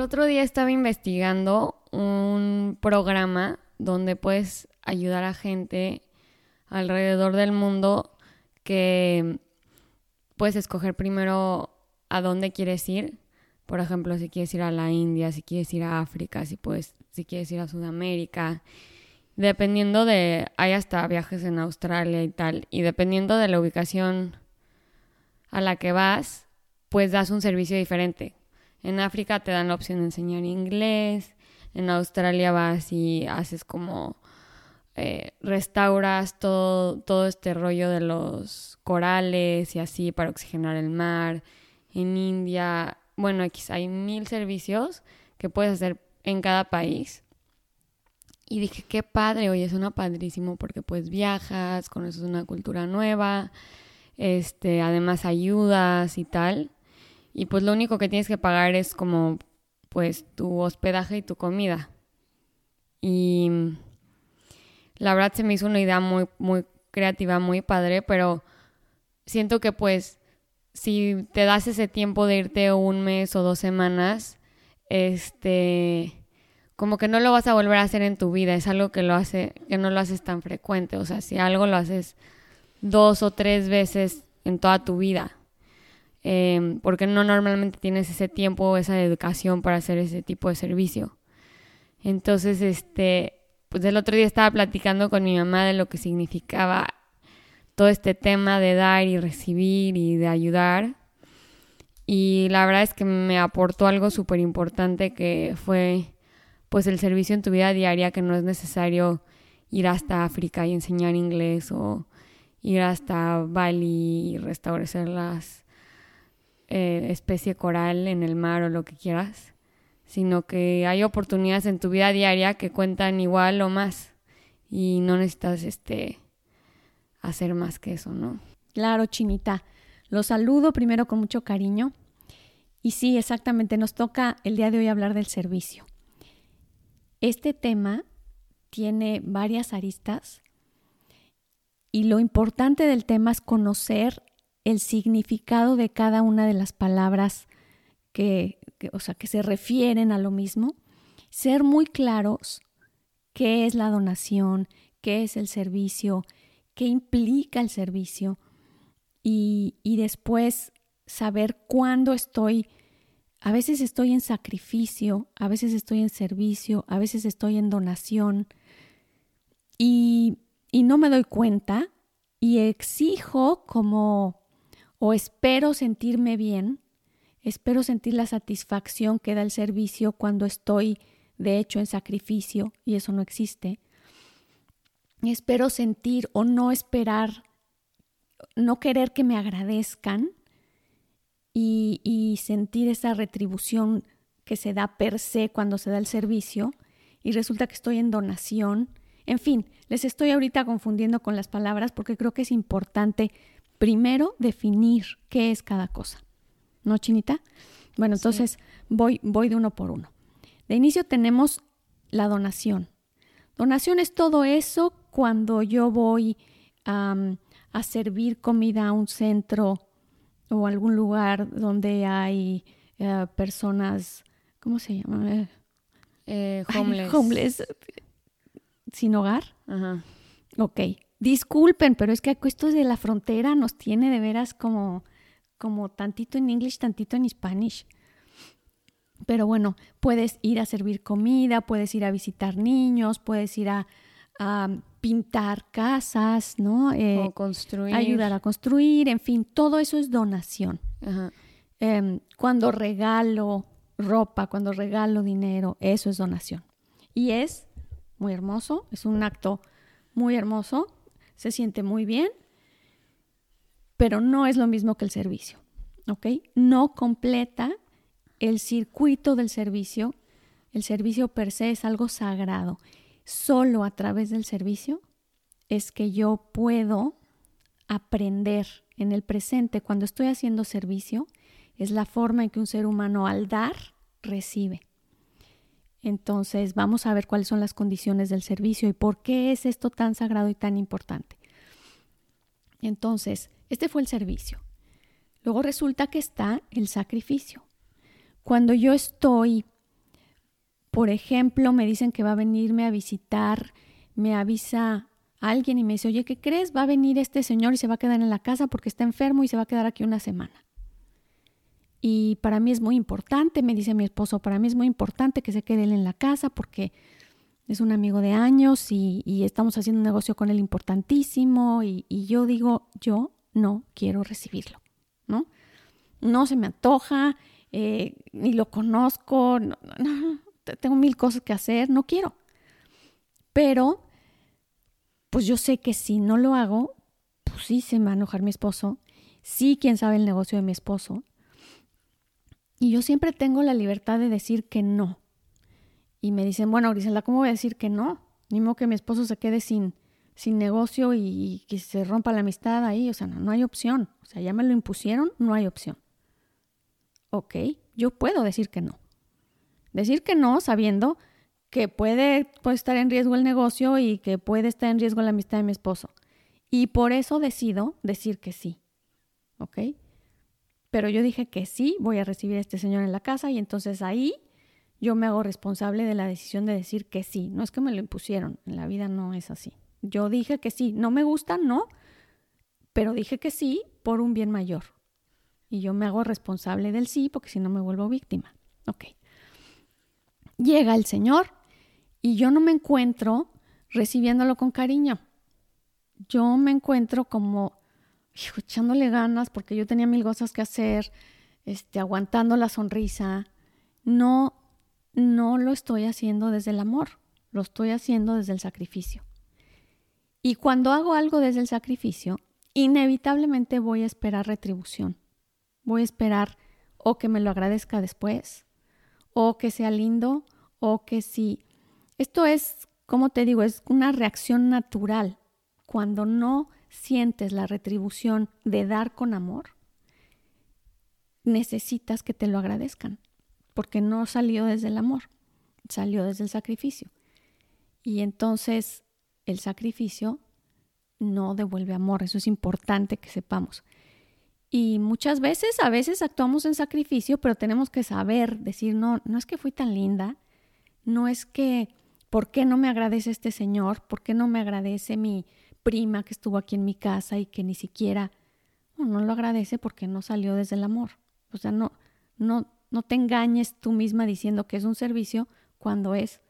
El otro día estaba investigando un programa donde puedes ayudar a gente alrededor del mundo que puedes escoger primero a dónde quieres ir. Por ejemplo, si quieres ir a la India, si quieres ir a África, si puedes, si quieres ir a Sudamérica. Dependiendo de, hay hasta viajes en Australia y tal. Y dependiendo de la ubicación a la que vas, pues das un servicio diferente. En África te dan la opción de enseñar inglés. En Australia vas y haces como eh, restauras todo, todo este rollo de los corales y así para oxigenar el mar. En India, bueno, hay mil servicios que puedes hacer en cada país. Y dije, qué padre, oye, suena padrísimo porque pues viajas, conoces una cultura nueva, este, además ayudas y tal. Y pues lo único que tienes que pagar es como pues tu hospedaje y tu comida. Y la verdad se me hizo una idea muy, muy creativa, muy padre, pero siento que pues si te das ese tiempo de irte un mes o dos semanas, este, como que no lo vas a volver a hacer en tu vida, es algo que lo hace, que no lo haces tan frecuente, o sea, si algo lo haces dos o tres veces en toda tu vida, em, porque no normalmente tienes ese tiempo o esa educación para hacer ese tipo de servicio. Entonces, este, pues el otro día estaba platicando con mi mamá de lo que significaba todo este tema de dar y recibir y de ayudar. Y la verdad es que me aportó algo súper importante que fue pues el servicio en tu vida diaria, que no es necesario ir hasta África y enseñar inglés o ir hasta Bali y restablecer las eh, especie coral en el mar o lo que quieras sino que hay oportunidades en tu vida diaria que cuentan igual o más y no necesitas este hacer más que eso, ¿no? Claro, Chinita. Los saludo primero con mucho cariño. Y sí, exactamente, nos toca el día de hoy hablar del servicio. Este tema tiene varias aristas y lo importante del tema es conocer el significado de cada una de las palabras que, o sea, que se refieren a lo mismo, ser muy claros qué es la donación, qué es el servicio, qué implica el servicio y, y después saber cuándo estoy, a veces estoy en sacrificio, a veces estoy en servicio, a veces estoy en donación y, y no me doy cuenta y exijo como o espero sentirme bien Espero sentir la satisfacción que da el servicio cuando estoy, de hecho, en sacrificio y eso no existe. Espero sentir o no esperar, no querer que me agradezcan y, y sentir esa retribución que se da per se cuando se da el servicio y resulta que estoy en donación. En fin, les estoy ahorita confundiendo con las palabras porque creo que es importante primero definir qué es cada cosa. ¿no, Chinita? Bueno, entonces voy, voy de uno por uno. De inicio tenemos la donación. Donación es todo eso cuando yo voy a servir comida a un centro o algún lugar donde hay eh, personas, ¿cómo se llama? Eh, homeless. homeless. Sin hogar. Ajá. Ok. Disculpen, pero es que esto de la frontera nos tiene de veras como como tantito en inglés, tantito en Spanish. Pero bueno, puedes ir a servir comida, puedes ir a visitar niños, puedes ir a, pintar casas, ¿no? Eh, o construir. Ayudar a construir, en fin, todo eso es donación. Em, cuando regalo ropa, cuando regalo dinero, eso es donación. Y es muy hermoso, es un acto muy hermoso, se siente muy bien pero no es lo mismo que el servicio, ¿ok? No completa el circuito del servicio. El servicio per se es algo sagrado. Solo a través del servicio es que yo puedo aprender en el presente cuando estoy haciendo servicio. Es la forma en que un ser humano al dar recibe. Entonces vamos a ver cuáles son las condiciones del servicio y por qué es esto tan sagrado y tan importante. Entonces, este fue el servicio. Luego resulta que está el sacrificio. Cuando yo estoy Por ejemplo, me dicen que va a venirme a visitar, me avisa alguien y me dice, oye, ¿qué crees? Va a venir este señor y se va a quedar en la casa porque está enfermo y se va a quedar aquí una semana. Y para mí es muy importante, me dice mi esposo, para mí es muy importante que se quede él en la casa porque es un amigo de años y, estamos haciendo un negocio con él importantísimo y, yo digo, yo no quiero recibirlo, ¿no? No se me antoja, eh, ni lo conozco, tengo mil cosas que hacer, no quiero. Pero, pues yo sé que si no lo hago, pues sí se me va a enojar mi esposo, sí, quién sabe el negocio de mi esposo, y yo siempre tengo la libertad de decir que no. Y me dicen, bueno, Grisela, ¿cómo voy a decir que no? Ni modo que mi esposo se quede sin, sin negocio y, que se rompa la amistad ahí. O sea, no, no hay opción. O sea, ya me lo impusieron, no hay opción. Ok, yo puedo decir que no. Decir que no sabiendo que puede, puede estar en riesgo el negocio y que puede estar en riesgo la amistad de mi esposo. Y por eso decido decir que sí. ¿Ok? Pero yo dije que sí, voy a recibir a este señor en la casa y entonces ahí yo me hago responsable de la decisión de decir que sí. No es que me lo impusieron, en la vida no es así. Yo dije que sí, no me gusta, no, pero dije que sí por un bien mayor. Y yo me hago responsable del sí porque si no me vuelvo víctima. Ok. Llega el señor y yo no me encuentro recibiéndolo con cariño. Yo me encuentro como echándole ganas porque yo tenía mil cosas que hacer, este, aguantando la sonrisa. No, no lo estoy haciendo desde el amor, lo estoy haciendo desde el sacrificio. Y cuando hago algo desde el sacrificio, inevitablemente voy a esperar retribución. Voy a esperar o que me lo agradezca después, o que sea lindo, o que sí. Esto es, como te digo, es una reacción natural. Cuando no sientes la retribución de dar con amor, necesitas que te lo agradezcan, porque no salió desde el amor, salió desde el sacrificio. Y entonces el sacrificio no devuelve amor, eso es importante que sepamos. Y muchas veces, a veces actuamos en sacrificio, pero tenemos que saber decir, no, no es que fui tan linda, no es que, ¿por qué no me agradece este Señor? ¿Por qué no me agradece mi, prima que estuvo aquí en mi casa y que ni siquiera no, lo agradece porque no salió desde el amor. O sea, no, no, no te engañes tú misma diciendo que es un servicio cuando es,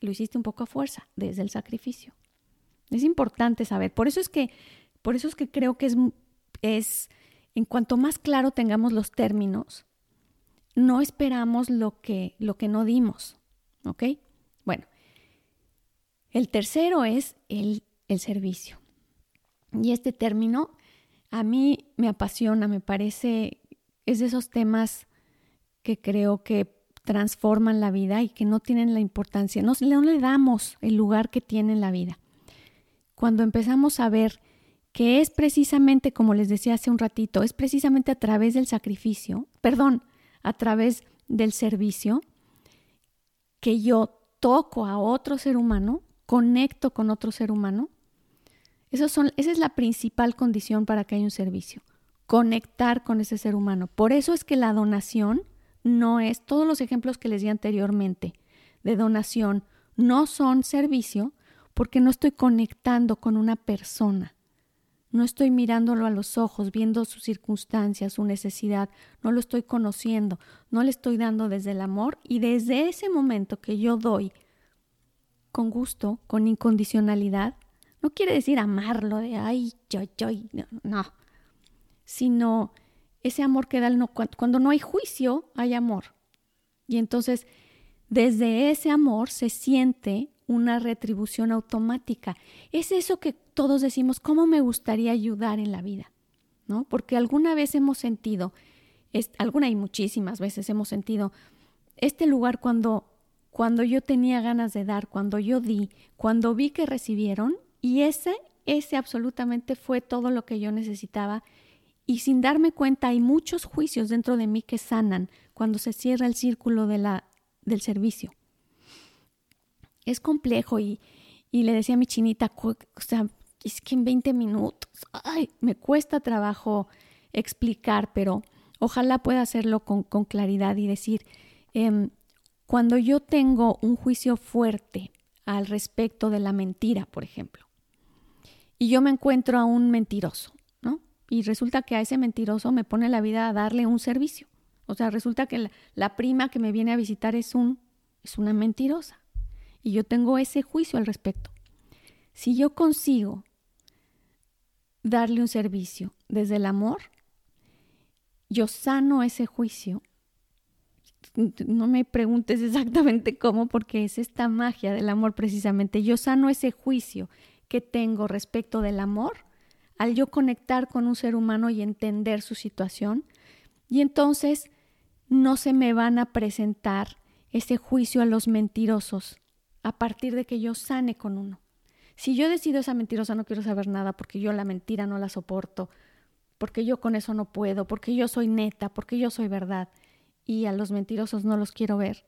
lo hiciste un poco a fuerza, desde el sacrificio. Es importante saber. Por eso es que, por eso es que creo que es, es, en cuanto más claro tengamos los términos, no esperamos lo que, lo que no dimos. ¿Ok? Bueno, el tercero es el el servicio. Y este término a mí me apasiona, me parece, es de esos temas que creo que transforman la vida y que no tienen la importancia, no, le damos el lugar que tiene en la vida. Cuando empezamos a ver que es precisamente, como les decía hace un ratito, es precisamente a través del sacrificio, perdón, a través del servicio, que yo toco a otro ser humano, conecto con otro ser humano son, esa es la principal condición para que haya un servicio, conectar con ese ser humano. Por eso es que la donación no es, todos los ejemplos que les di anteriormente de donación no son servicio porque no estoy conectando con una persona. No estoy mirándolo a los ojos, viendo sus circunstancias, su necesidad, no lo estoy conociendo, no le estoy dando desde el amor y desde ese momento que yo doy con gusto, con incondicionalidad, no quiere decir amarlo de ay, yo, yo, no, Sino ese amor que da el no, cuando no hay juicio, hay amor. Y entonces, desde ese amor se siente una retribución automática. Es eso que todos decimos, ¿cómo me gustaría ayudar en la vida? ¿No? Porque alguna vez hemos sentido, es, alguna y muchísimas veces hemos sentido este lugar cuando, cuando yo tenía ganas de dar, cuando yo di, cuando vi que recibieron, y ese, ese absolutamente fue todo lo que yo necesitaba. Y sin darme cuenta hay muchos juicios dentro de mí que sanan cuando se cierra el círculo de la, del servicio. Es complejo y, y le decía a mi chinita, o sea, es que en 20 minutos, ay, me cuesta trabajo explicar, pero ojalá pueda hacerlo con, con claridad y decir, em, cuando yo tengo un juicio fuerte al respecto de la mentira, por ejemplo, y yo me encuentro a un mentiroso, ¿no? Y resulta que a ese mentiroso me pone la vida a darle un servicio. O sea, resulta que la, la prima que me viene a visitar es un es una mentirosa. Y yo tengo ese juicio al respecto. Si yo consigo darle un servicio desde el amor, yo sano ese juicio. No me preguntes exactamente cómo, porque es esta magia del amor precisamente. Yo sano ese juicio que tengo respecto del amor al yo conectar con un ser humano y entender su situación. Y entonces no se me van a presentar ese juicio a los mentirosos a partir de que yo sane con uno. Si yo decido esa mentirosa no quiero saber nada porque yo la mentira no la soporto, porque yo con eso no puedo, porque yo soy neta, porque yo soy verdad y a los mentirosos no los quiero ver.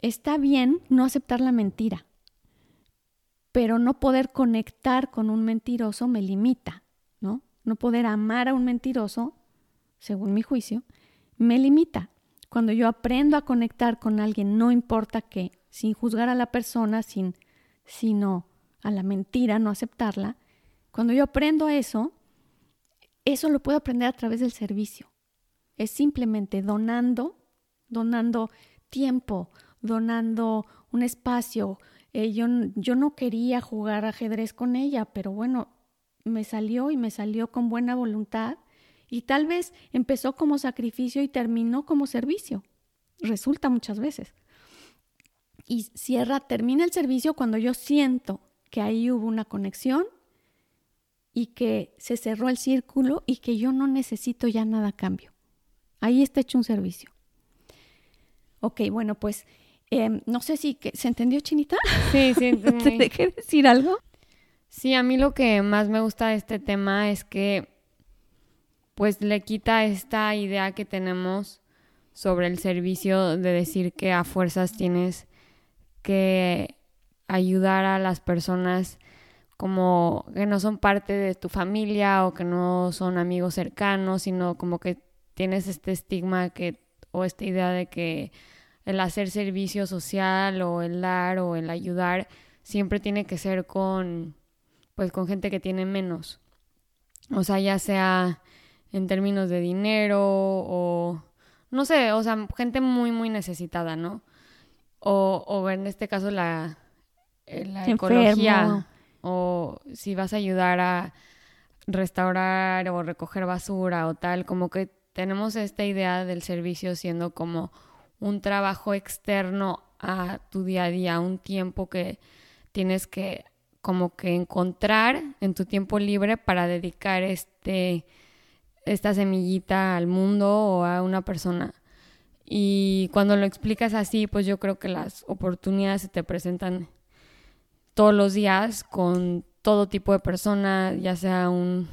Está bien no aceptar la mentira, pero no poder conectar con un mentiroso me limita, ¿no? No poder amar a un mentiroso, según mi juicio, me limita. Cuando yo aprendo a conectar con alguien, no importa qué, sin juzgar a la persona, sin, sino a la mentira, no aceptarla, cuando yo aprendo eso, eso lo puedo aprender a través del servicio. Es simplemente donando, donando tiempo, donando un espacio. Eh, yo, yo no quería jugar ajedrez con ella, pero bueno, me salió y me salió con buena voluntad y tal vez empezó como sacrificio y terminó como servicio. Resulta muchas veces. Y cierra, termina el servicio cuando yo siento que ahí hubo una conexión y que se cerró el círculo y que yo no necesito ya nada cambio. Ahí está hecho un servicio. Ok, bueno, pues em, no sé si se entendió, Chinita. Sí, sí. ¿Te dejé decir algo? Sí, a mí lo que más me gusta de este tema es que pues le quita esta idea que tenemos sobre el servicio de decir que a fuerzas tienes que ayudar a las personas como que no son parte de tu familia o que no son amigos cercanos, sino como que tienes este estigma que o esta idea de que el hacer servicio social o el dar o el ayudar siempre tiene que ser con pues con gente que tiene menos. O sea, ya sea en términos de dinero o no sé, o sea, gente muy, muy necesitada, ¿no? O, o en este caso la, eh, la ecología o si vas a ayudar a restaurar o recoger basura o tal, como que tenemos esta idea del servicio siendo como un trabajo externo a tu día a día, un tiempo que tienes que como que encontrar en tu tiempo libre para dedicar este esta semillita al mundo o a una persona. Y cuando lo explicas así, pues yo creo que las oportunidades se te presentan todos los días con todo tipo de persona, ya sea un,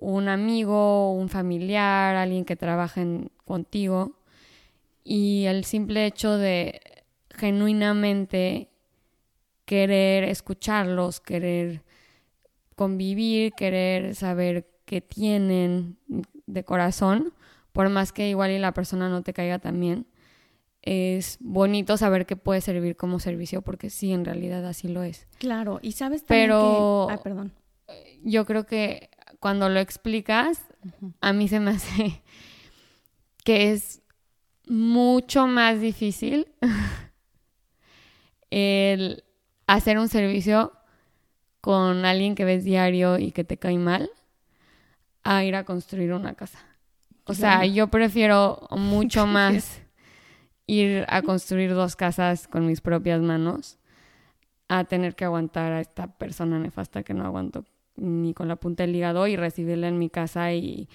un amigo, un familiar, alguien que trabaje contigo. Y el simple hecho de genuinamente querer escucharlos, querer convivir, querer saber que tienen de corazón, por más que igual y la persona no te caiga también, es bonito saber que puede servir como servicio, porque sí, en realidad así lo es. Claro, y sabes también Pero que... perdón. Yo creo que cuando lo explicas, a mí se me hace que es mucho más difícil el hacer un servicio con alguien que ves diario y que te cae mal a ir a construir una casa. O sea, yo prefiero mucho más ir a construir dos casas con mis propias manos a tener que aguantar a esta persona nefasta que no aguanto ni con la punta del hígado y recibirla en mi casa y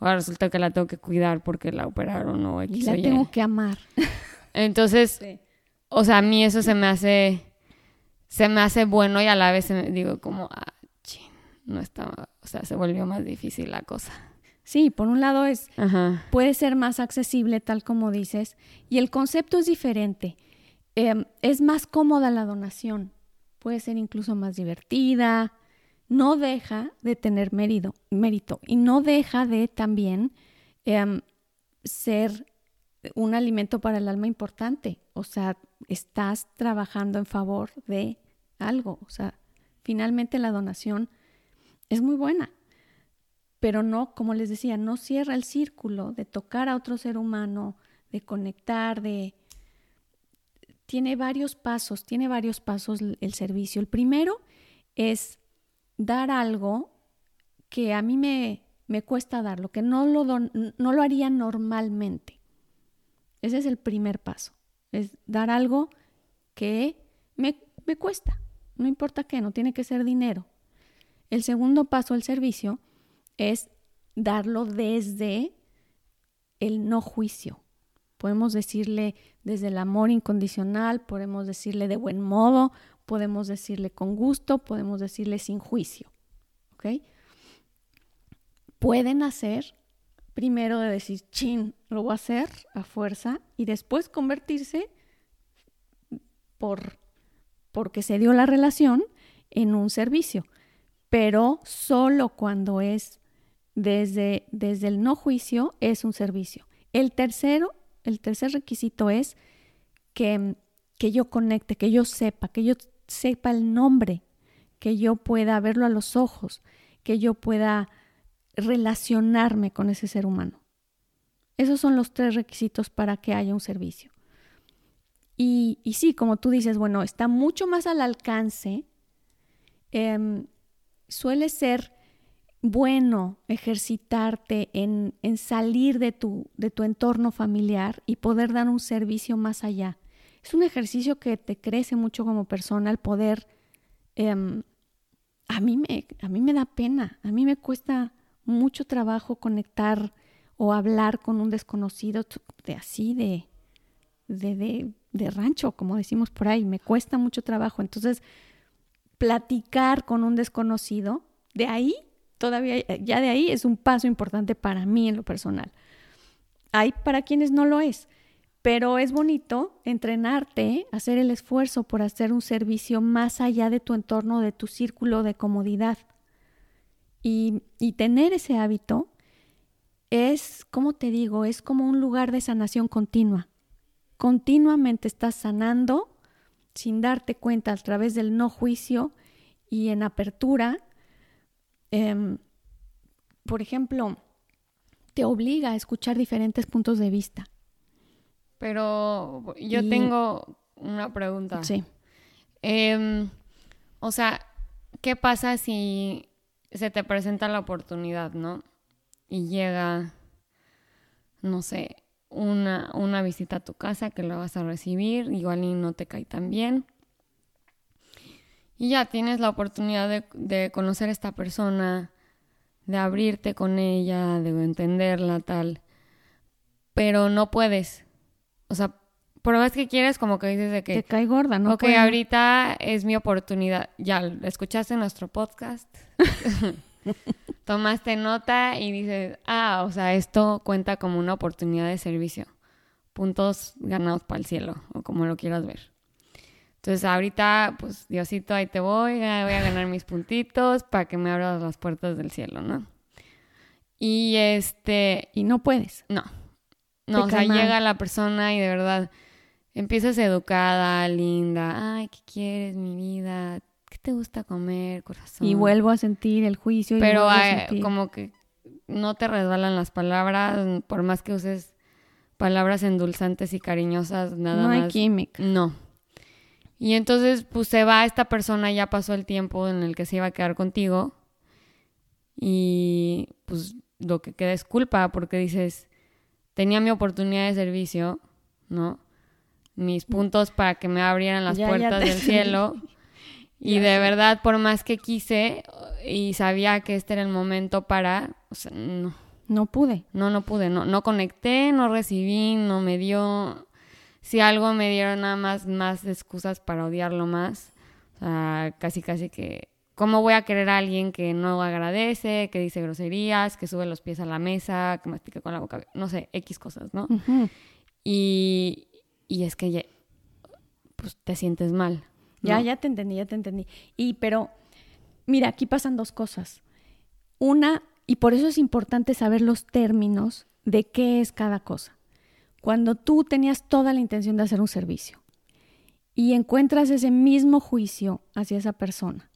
ahora resulta que la tengo que cuidar porque la operaron o X y la tengo que amar. Entonces, o sea, a mí eso se me hace se me hace bueno y a la vez digo como, ah, no estaba, o sea, se volvió más difícil la cosa. Sí, por un lado es puede ser más accesible, tal como dices, y el concepto es diferente. Em, es más cómoda la donación, puede ser incluso más divertida, no deja de tener mérito, mérito y no deja de también em, ser un alimento para el alma importante. O sea, estás trabajando en favor de algo. O sea, finalmente la donación es muy buena, pero no, como les decía, no cierra el círculo de tocar a otro ser humano, de conectar, de... Tiene varios pasos, tiene varios pasos el servicio. El primero es dar algo que a mí me, me cuesta darlo, que no lo, no lo haría normalmente. Ese es el primer paso, es dar algo que me, me cuesta, no importa qué, no tiene que ser dinero. El segundo paso al servicio es darlo desde el no juicio. Podemos decirle desde el amor incondicional, podemos decirle de buen modo, podemos decirle con gusto, podemos decirle sin juicio. ¿Ok? pueden hacer, primero de decir, chin, lo voy a hacer a fuerza, y después convertirse por porque se dio la relación en un servicio, pero solo cuando es desde, desde el no juicio es un servicio. El tercero, el tercer requisito es que, que yo conecte, que yo sepa, que yo sepa el nombre, que yo pueda verlo a los ojos, que yo pueda relacionarme con ese ser humano. Esos son los tres requisitos para que haya un servicio. Y, sí, como tú dices, bueno, está mucho más al alcance. Em, suele ser bueno ejercitarte en, en salir de tu, de tu entorno familiar y poder dar un servicio más allá. Es un ejercicio que te crece mucho como persona el poder... Em, a, mí me, a mí me da pena, a mí me cuesta mucho trabajo conectar o hablar con un desconocido de así, de, de, de, rancho, como decimos por ahí. Me cuesta mucho trabajo. Entonces, platicar con un desconocido, de ahí, todavía, ya de ahí es un paso importante para mí en lo personal. Hay para quienes no lo es, pero es bonito entrenarte, hacer el esfuerzo por hacer un servicio más allá de tu entorno, de tu círculo de comodidad. Y, tener ese hábito es, como te digo, es como un lugar de sanación continua. Continuamente estás sanando sin darte cuenta a través del no juicio y en apertura. Em, por ejemplo, te obliga a escuchar diferentes puntos de vista. Pero yo tengo una pregunta. Sí. Em, o sea, ¿qué pasa si se te presenta la oportunidad, ¿no? Y llega, no sé, una, una visita a tu casa que la vas a recibir, igual y no te cae tan bien. Y ya tienes la oportunidad de, de conocer a esta persona, de abrirte con ella, de entenderla, tal. Pero no puedes. O sea, por más que quieres, como que dices de que... Te cae gorda, ¿no? Ok, ahorita es mi oportunidad. Ya, escuchaste nuestro podcast. Tomaste nota y dices, ah, o sea, esto cuenta como una oportunidad de servicio. Puntos ganados para el cielo, o como lo quieras ver. Entonces, ahorita, pues, Diosito, ahí te voy, voy a ganar mis puntitos para que me abras las puertas del cielo, ¿no? Y este... Y no puedes. No. No, o sea, llega la persona y de verdad Empiezas educada, linda. Ay, ¿qué quieres, mi vida? ¿Qué te gusta comer, corazón? Y vuelvo a sentir el juicio. Y Pero como que no te resbalan las palabras, por más que uses palabras endulzantes y cariñosas, nada más. No hay química. No. Y entonces, pues se va esta persona, ya pasó el tiempo en el que se iba a quedar contigo. Y pues lo que queda es culpa, porque dices, tenía mi oportunidad de servicio, ¿no? mis puntos para que me abrieran las puertas del cielo. Y de verdad, por más que quise y sabía que este era el momento para, o sea, no. No pude. No, no pude, no, no conecté, no recibí, no me dio. Si algo me dieron nada más, más excusas para odiarlo más. O sea, casi, casi que. ¿Cómo voy a querer a alguien que no agradece, que dice groserías, que sube los pies a la mesa, que mastica con la boca? No sé, X cosas, ¿no? Y, y es que ya, pues te sientes mal. Ya, ya te entendí, ya te entendí. Y pero, mira, aquí pasan dos cosas. Una, y por eso es importante saber los términos de qué es cada cosa. cuando tú tenías toda la intención de hacer un servicio y encuentras ese mismo juicio hacia esa persona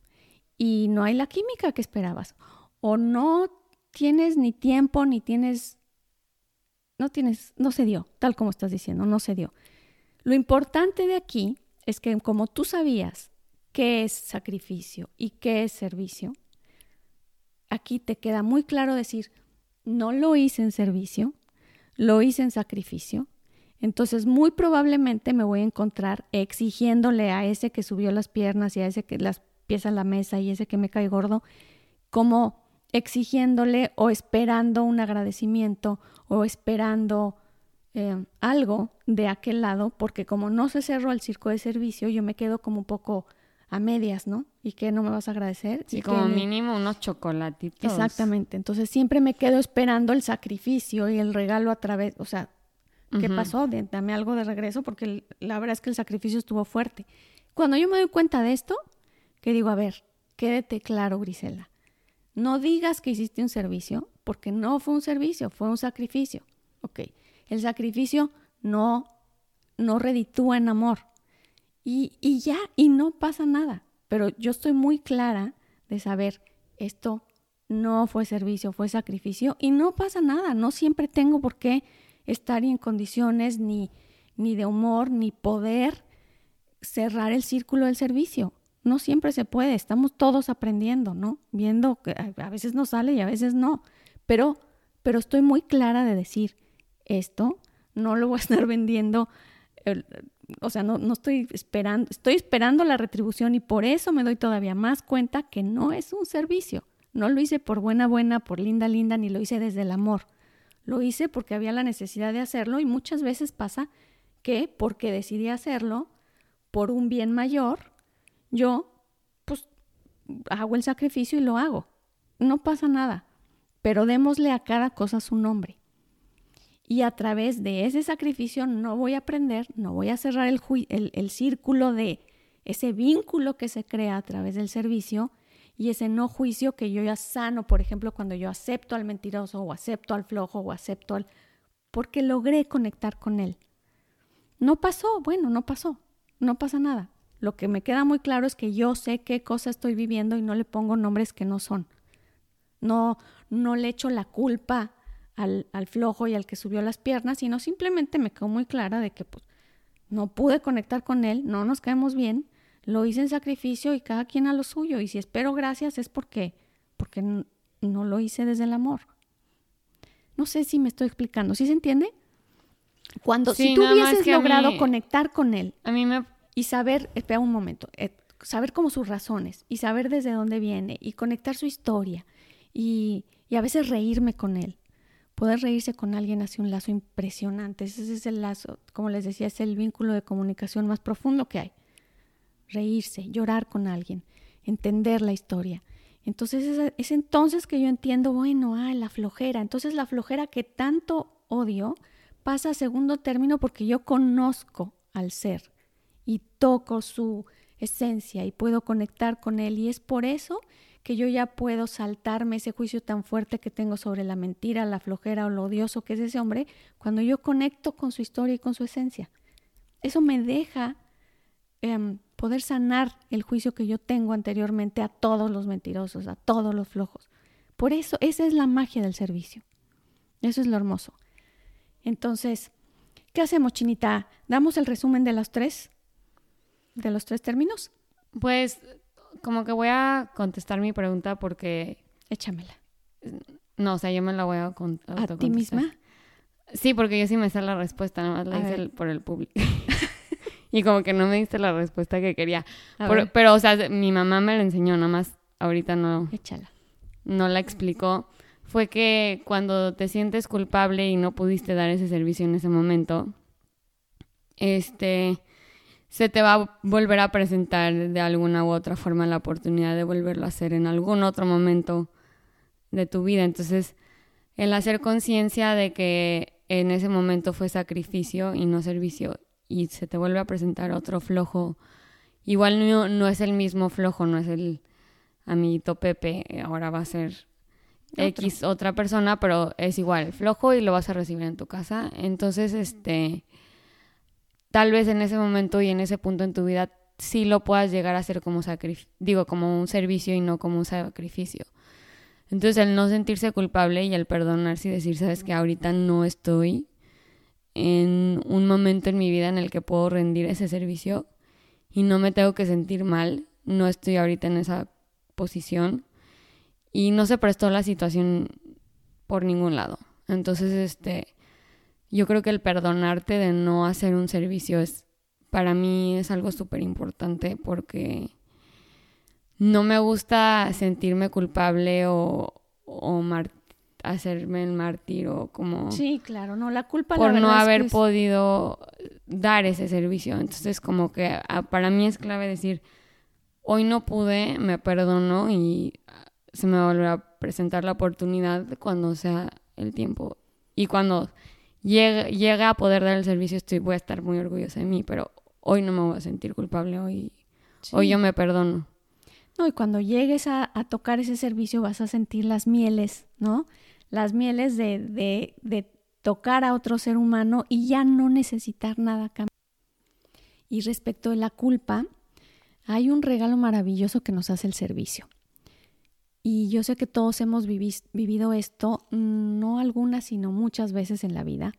y no hay la química que esperabas o no tienes ni tiempo ni tienes no tienes no se dio, tal como estás diciendo, no se dio. Lo importante de aquí es que como tú sabías qué es sacrificio y qué es servicio, aquí te queda muy claro decir, no lo hice en servicio, lo hice en sacrificio. Entonces, muy probablemente me voy a encontrar exigiéndole a ese que subió las piernas y a ese que las pies a la mesa y ese que me cae gordo, como exigiéndole o esperando un agradecimiento o esperando eh, algo de aquel lado, porque como no se cerró el circo de servicio, yo me quedo como un poco a medias, ¿no? ¿Y qué no me vas a agradecer? Sí, como mínimo unos chocolatitos. Exactamente. Entonces siempre me quedo esperando el sacrificio y el regalo a través, o sea, ¿qué pasó? Dame algo de regreso porque la verdad es que el sacrificio estuvo fuerte. Cuando yo me doy cuenta de esto, que digo, a ver, quédate claro, Grisela. No digas que hiciste un servicio, porque no fue un servicio, fue un sacrificio. Ok, el sacrificio no, no reditúa en amor, y, ya, y no pasa nada. Pero yo estoy muy clara de saber esto no fue servicio, fue sacrificio y no pasa nada. No siempre tengo por qué estar en condiciones ni, ni de humor ni poder cerrar el círculo del servicio. No siempre se puede, estamos todos aprendiendo, ¿no? Viendo que a veces nos sale y a veces no. Pero, pero estoy muy clara de decir, esto no lo voy a estar vendiendo o sea, no, no estoy esperando, estoy esperando la retribución y por eso me doy todavía más cuenta que no es un servicio. No lo hice por buena, buena, por linda, linda, ni lo hice desde el amor. Lo hice porque había la necesidad de hacerlo y muchas veces pasa que porque decidí hacerlo por un bien mayor, yo pues hago el sacrificio y lo hago. No pasa nada, pero démosle a cada cosa su nombre. Y a través de ese sacrificio no voy a aprender, no voy a cerrar el, el, círculo de ese vínculo que se crea a través del servicio y ese no juicio que yo ya sano, por ejemplo, cuando yo acepto al mentiroso o acepto al flojo o acepto al... porque logré conectar con él. No pasó, bueno, no pasó, no pasa nada. Lo que me queda muy claro es que yo sé qué cosa estoy viviendo y no le pongo nombres que no son. No, no le echo la culpa al, flojo y al que subió las piernas, sino simplemente me quedó muy clara de que pues, no pude conectar con él, no nos caemos bien, lo hice en sacrificio y cada quien a lo suyo. Y si espero gracias es porque, porque no lo hice desde el amor. No sé si me estoy explicando. ¿Sí se entiende? Cuando si tú hubieses logrado conectar con él a mí me... y saber, espera un momento, eh, saber como sus razones y saber desde dónde viene y conectar su historia y, y a veces reírme con él Poder reírse con alguien hace un lazo impresionante. Ese es el lazo, como les decía, es el vínculo de comunicación más profundo que hay. Reírse, llorar con alguien, entender la historia. Entonces es, entonces que yo entiendo, bueno, ah, la flojera. Entonces la flojera que tanto odio pasa a segundo término porque yo conozco al ser y toco su esencia y puedo conectar con él. Y es por eso que yo ya puedo saltarme ese juicio tan fuerte que tengo sobre la mentira, la flojera o lo odioso que es ese hombre, cuando yo conecto con su historia y con su esencia. Eso me deja em, poder sanar el juicio que yo tengo anteriormente a todos los mentirosos, a todos los flojos. Por eso, esa es la magia del servicio. Eso es lo hermoso. Entonces, ¿qué hacemos, Chinita? ¿Damos el resumen de los tres? ¿De los tres términos? Pues como que voy a contestar mi pregunta porque... Échamela. No, o sea, yo me la voy a contar. ¿A ti misma? Sí, porque yo sí me sé la respuesta, nada más la hice por el público. y como que no me diste la respuesta que quería. pero, o sea, mi mamá me la enseñó, nada más ahorita no... Échala. No la explicó. Fue que cuando te sientes culpable y no pudiste dar ese servicio en ese momento, este se te va a volver a presentar de alguna u otra forma la oportunidad de volverlo a hacer en algún otro momento de tu vida. Entonces, el hacer conciencia de que en ese momento fue sacrificio y no servicio y se te vuelve a presentar otro flojo, igual no, no es el mismo flojo, no es el amiguito Pepe, ahora va a ser X otra persona, pero es igual, flojo y lo vas a recibir en tu casa. Entonces, este, tal vez en ese momento y en ese punto en tu vida sí lo puedas llegar a hacer como digo, como un servicio y no como un sacrificio. Entonces, el no sentirse culpable y el perdonarse y decir, sabes que ahorita no estoy en un momento en mi vida en el que puedo rendir ese servicio y no me tengo que sentir mal, no estoy ahorita en esa posición y no se prestó la situación por ningún lado. Entonces, este, yo creo que el perdonarte de no hacer un servicio es, para mí es algo súper importante porque no me gusta sentirme culpable o, o hacerme el mártir o como... Sí, claro, no, la culpa... Por no haber podido dar ese servicio. Entonces, como que ah, para mí es clave decir, hoy no pude, me perdono y se me volverá a presentar la oportunidad cuando sea el tiempo. Y cuando llegue, a poder dar el servicio, estoy, voy a estar muy orgullosa de mí, pero hoy no me voy a sentir culpable, hoy, hoy yo me perdono. No, y cuando llegues a, tocar ese servicio vas a sentir las mieles, ¿no? Las mieles de, de, de tocar a otro ser humano y ya no necesitar nada Y respecto de la culpa, hay un regalo maravilloso que nos hace el servicio. Y yo sé que todos hemos vivido esto, mm, no algunas, sino muchas veces en la vida,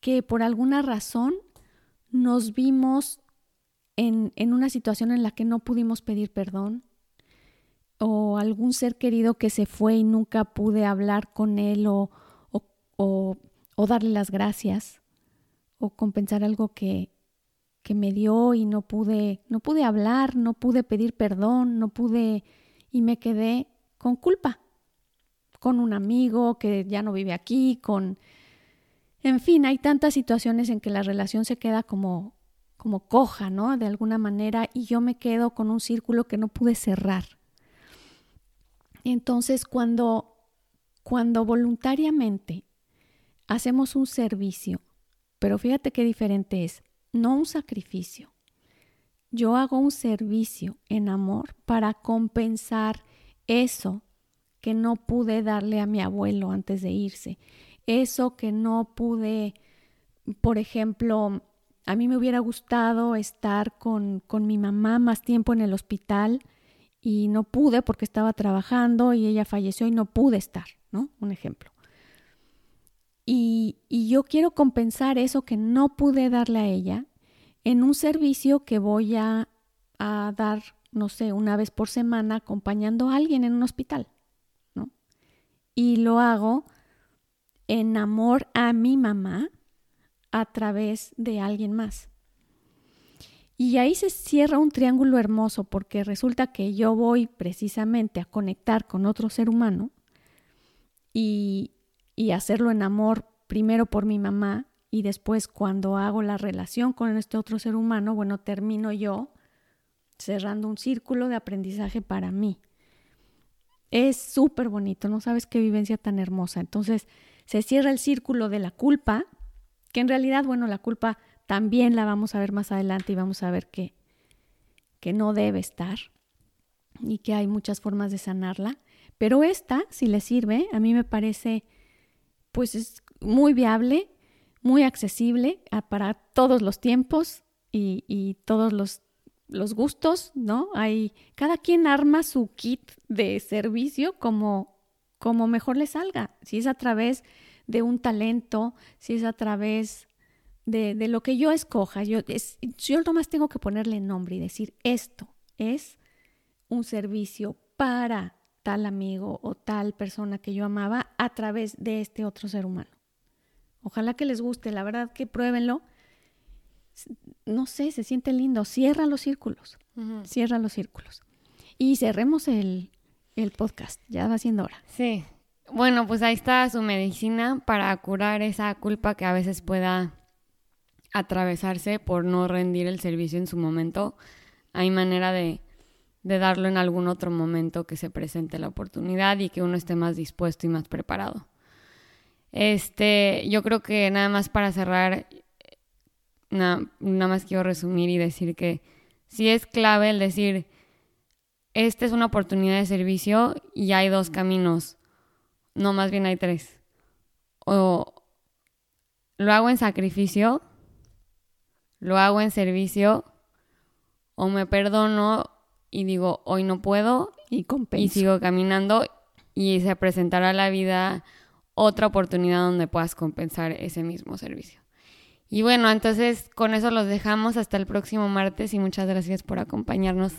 que por alguna razón nos vimos en, una situación en la que no pudimos pedir perdón, o algún ser querido que se fue y nunca pude hablar con él o, o, o darle las gracias, o compensar algo que, que me dio y no pude, no pude hablar, no pude pedir perdón, no pude y me quedé con culpa, con un amigo que ya no vive aquí, con... En fin, hay tantas situaciones en que la relación se queda como, como coja, ¿no? De alguna manera, y yo me quedo con un círculo que no pude cerrar. Entonces, cuando, cuando voluntariamente hacemos un servicio, pero fíjate qué diferente es, no un sacrificio, yo hago un servicio en amor para compensar eso que no pude darle a mi abuelo antes de irse, eso que no pude, por ejemplo, a mí me hubiera gustado estar con, con mi mamá más tiempo en el hospital y no pude porque estaba trabajando y ella falleció y no pude estar, ¿no? Un ejemplo. Y, y yo quiero compensar eso que no pude darle a ella en un servicio que voy a, dar, no sé, una vez por semana acompañando a alguien en un hospital, ¿no? Y lo hago en amor a mi mamá a través de alguien más. Y ahí se cierra un triángulo hermoso porque resulta que yo voy precisamente a conectar con otro ser humano y, y hacerlo en amor primero por mi mamá y después cuando hago la relación con este otro ser humano, bueno, termino yo cerrando un círculo de aprendizaje para mí. Es súper bonito, no sabes qué vivencia tan hermosa. Entonces se cierra el círculo de la culpa, que en realidad, bueno, la culpa también la vamos a ver más adelante y vamos a ver que, que no debe estar y que hay muchas formas de sanarla. Pero esta, si le sirve, a mí me parece, pues es muy viable muy accesible para todos los tiempos y, todos los, los, gustos, ¿no? Hay, cada quien arma su kit de servicio como, como mejor le salga. Si es a través de un talento, si es a través de, de lo que yo escoja. Yo, es, yo nomás tengo que ponerle nombre y decir, esto es un servicio para tal amigo o tal persona que yo amaba a través de este otro ser humano. Ojalá que les guste, la verdad que pruébenlo. No sé, se siente lindo. Cierra los círculos. Cierra los círculos. Y cerremos el, el podcast. Ya va siendo hora. Sí. Bueno, pues ahí está su medicina para curar esa culpa que a veces pueda atravesarse por no rendir el servicio en su momento. Hay manera de, de darlo en algún otro momento que se presente la oportunidad y que uno esté más dispuesto y más preparado. Este, yo creo que nada más para cerrar, nada, más quiero resumir y decir que sí es clave el decir, esta es una oportunidad de servicio y hay dos caminos. no, más bien hay tres. O lo hago en sacrificio, lo hago en servicio, o me perdono y digo, hoy no puedo, y, y sigo caminando y se presentará la vida otra oportunidad donde puedas compensar ese mismo servicio. Y bueno, entonces con eso los dejamos hasta el próximo martes y muchas gracias por acompañarnos.